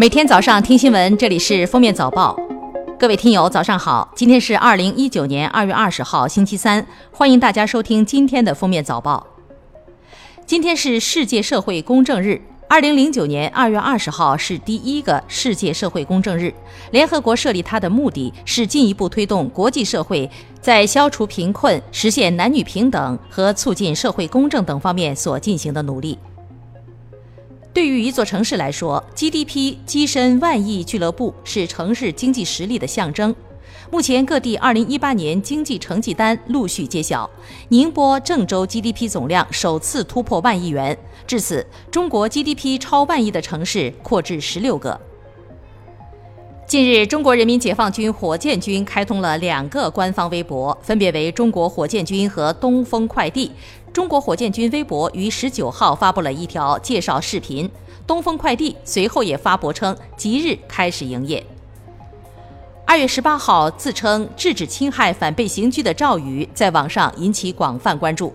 每天早上听新闻，这里是封面早报。各位听友，早上好！今天是二零一九年二月二十号，星期三，欢迎大家收听今天的封面早报。今天是世界社会公正日。二零零九年二月二十号是第一个世界社会公正日。联合国设立它的目的是进一步推动国际社会在消除贫困、实现男女平等和促进社会公正等方面所进行的努力。对于一座城市来说，GDP 跻身万亿俱乐部是城市经济实力的象征。目前各地2018年经济成绩单陆续揭晓，宁波、郑州 GDP 总量首次突破万亿元，至此，中国 GDP 超万亿的城市扩至十六个。近日，中国人民解放军火箭军开通了两个官方微博，分别为中国火箭军和东风快递。中国火箭军微博于十九号发布了一条介绍视频，东风快递随后也发博称即日开始营业。二月十八号，自称制止侵害反被刑拘的赵宇在网上引起广泛关注。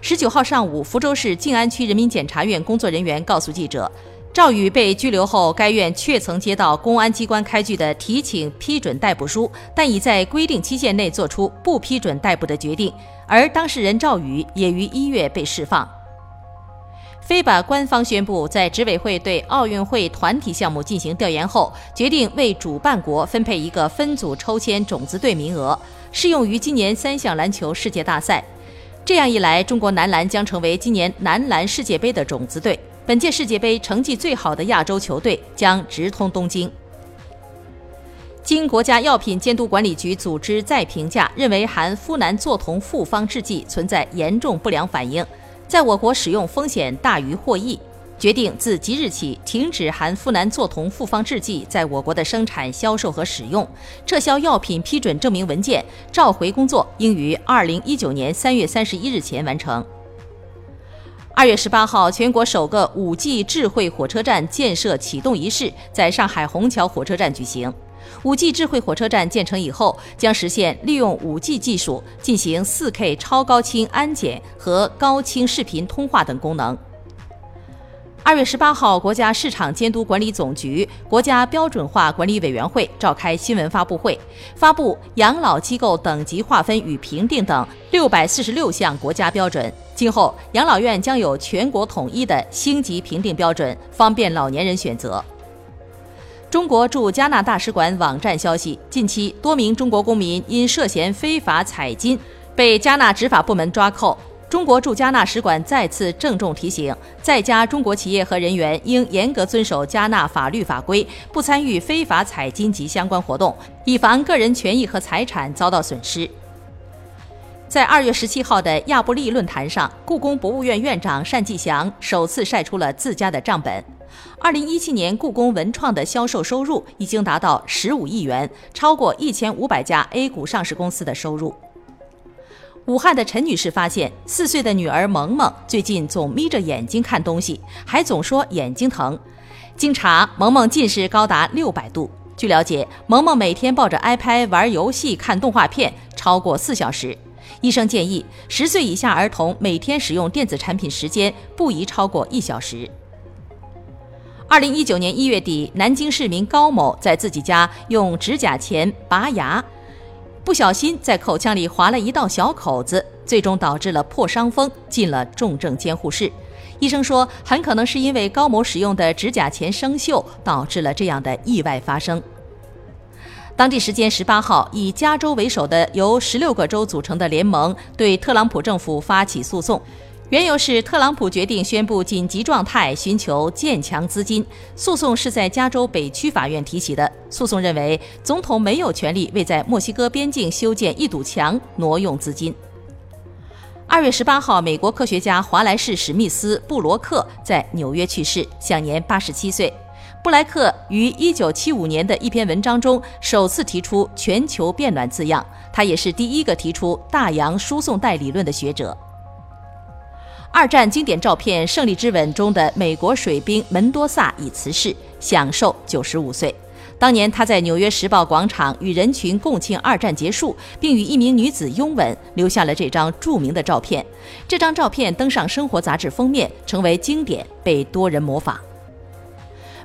十九号上午，福州市静安区人民检察院工作人员告诉记者，赵宇被拘留后，该院确曾接到公安机关开具的提请批准逮捕书，但已在规定期限内作出不批准逮捕的决定，而当事人赵宇也于一月被释放。非法官方宣布，在执委会对奥运会团体项目进行调研后，决定为主办国分配一个分组抽签种子队名额，适用于今年三项篮球世界大赛。这样一来，中国男篮将成为今年男篮世界杯的种子队。本届世界杯成绩最好的亚洲球队将直通东京。经国家药品监督管理局组织再评价，认为含呋喃唑酮复方制剂存在严重不良反应。在我国使用风险大于获益，决定自即日起停止含呋喃唑酮复方制剂在我国的生产、销售和使用，撤销药品批准证明文件，召回工作应于二零一九年三月三十一日前完成。二月十八号，全国首个五 G 智慧火车站建设启动仪式在上海虹桥火车站举行。五 G 智慧火车站建成以后，将实现利用五 G 技术进行 4K 超高清安检和高清视频通话等功能。二月十八号，国家市场监督管理总局、国家标准化管理委员会召开新闻发布会，发布养老机构等级划分与评定等六百四十六项国家标准。今后，养老院将有全国统一的星级评定标准，方便老年人选择。中国驻加纳大使馆网站消息，近期多名中国公民因涉嫌非法采金，被加纳执法部门抓扣。中国驻加纳使馆再次郑重提醒，在加中国企业和人员应严格遵守加纳法律法规，不参与非法采金及相关活动，以防个人权益和财产遭到损失。在二月十七号的亚布力论坛上，故宫博物院院长单霁翔首次晒出了自家的账本。二零一七年，故宫文创的销售收入已经达到十五亿元，超过一千五百家 A 股上市公司的收入。武汉的陈女士发现，四岁的女儿萌萌最近总眯着眼睛看东西，还总说眼睛疼。经查，萌萌近视高达六百度。据了解，萌萌每天抱着 iPad 玩游戏、看动画片超过四小时。医生建议，十岁以下儿童每天使用电子产品时间不宜超过一小时。二零一九年一月底，南京市民高某在自己家用指甲钳拔牙，不小心在口腔里划了一道小口子，最终导致了破伤风，进了重症监护室。医生说，很可能是因为高某使用的指甲钳生锈，导致了这样的意外发生。当地时间十八号，以加州为首的由十六个州组成的联盟对特朗普政府发起诉讼。缘由是特朗普决定宣布紧急状态，寻求建墙资金。诉讼是在加州北区法院提起的。诉讼认为，总统没有权利为在墨西哥边境修建一堵墙挪用资金。二月十八号，美国科学家华莱士·史密斯·布罗克在纽约去世，享年八十七岁。布莱克于一九七五年的一篇文章中首次提出“全球变暖”字样，他也是第一个提出大洋输送带理论的学者。二战经典照片《胜利之吻》中的美国水兵门多萨已辞世，享寿九十五岁。当年他在纽约时报广场与人群共庆二战结束，并与一名女子拥吻，留下了这张著名的照片。这张照片登上《生活》杂志封面，成为经典，被多人模仿。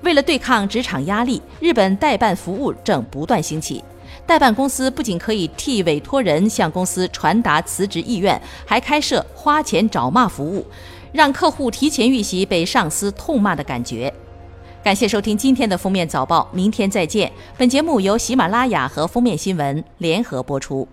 为了对抗职场压力，日本代办服务正不断兴起。代办公司不仅可以替委托人向公司传达辞职意愿，还开设花钱找骂服务，让客户提前预习被上司痛骂的感觉。感谢收听今天的封面早报，明天再见。本节目由喜马拉雅和封面新闻联合播出。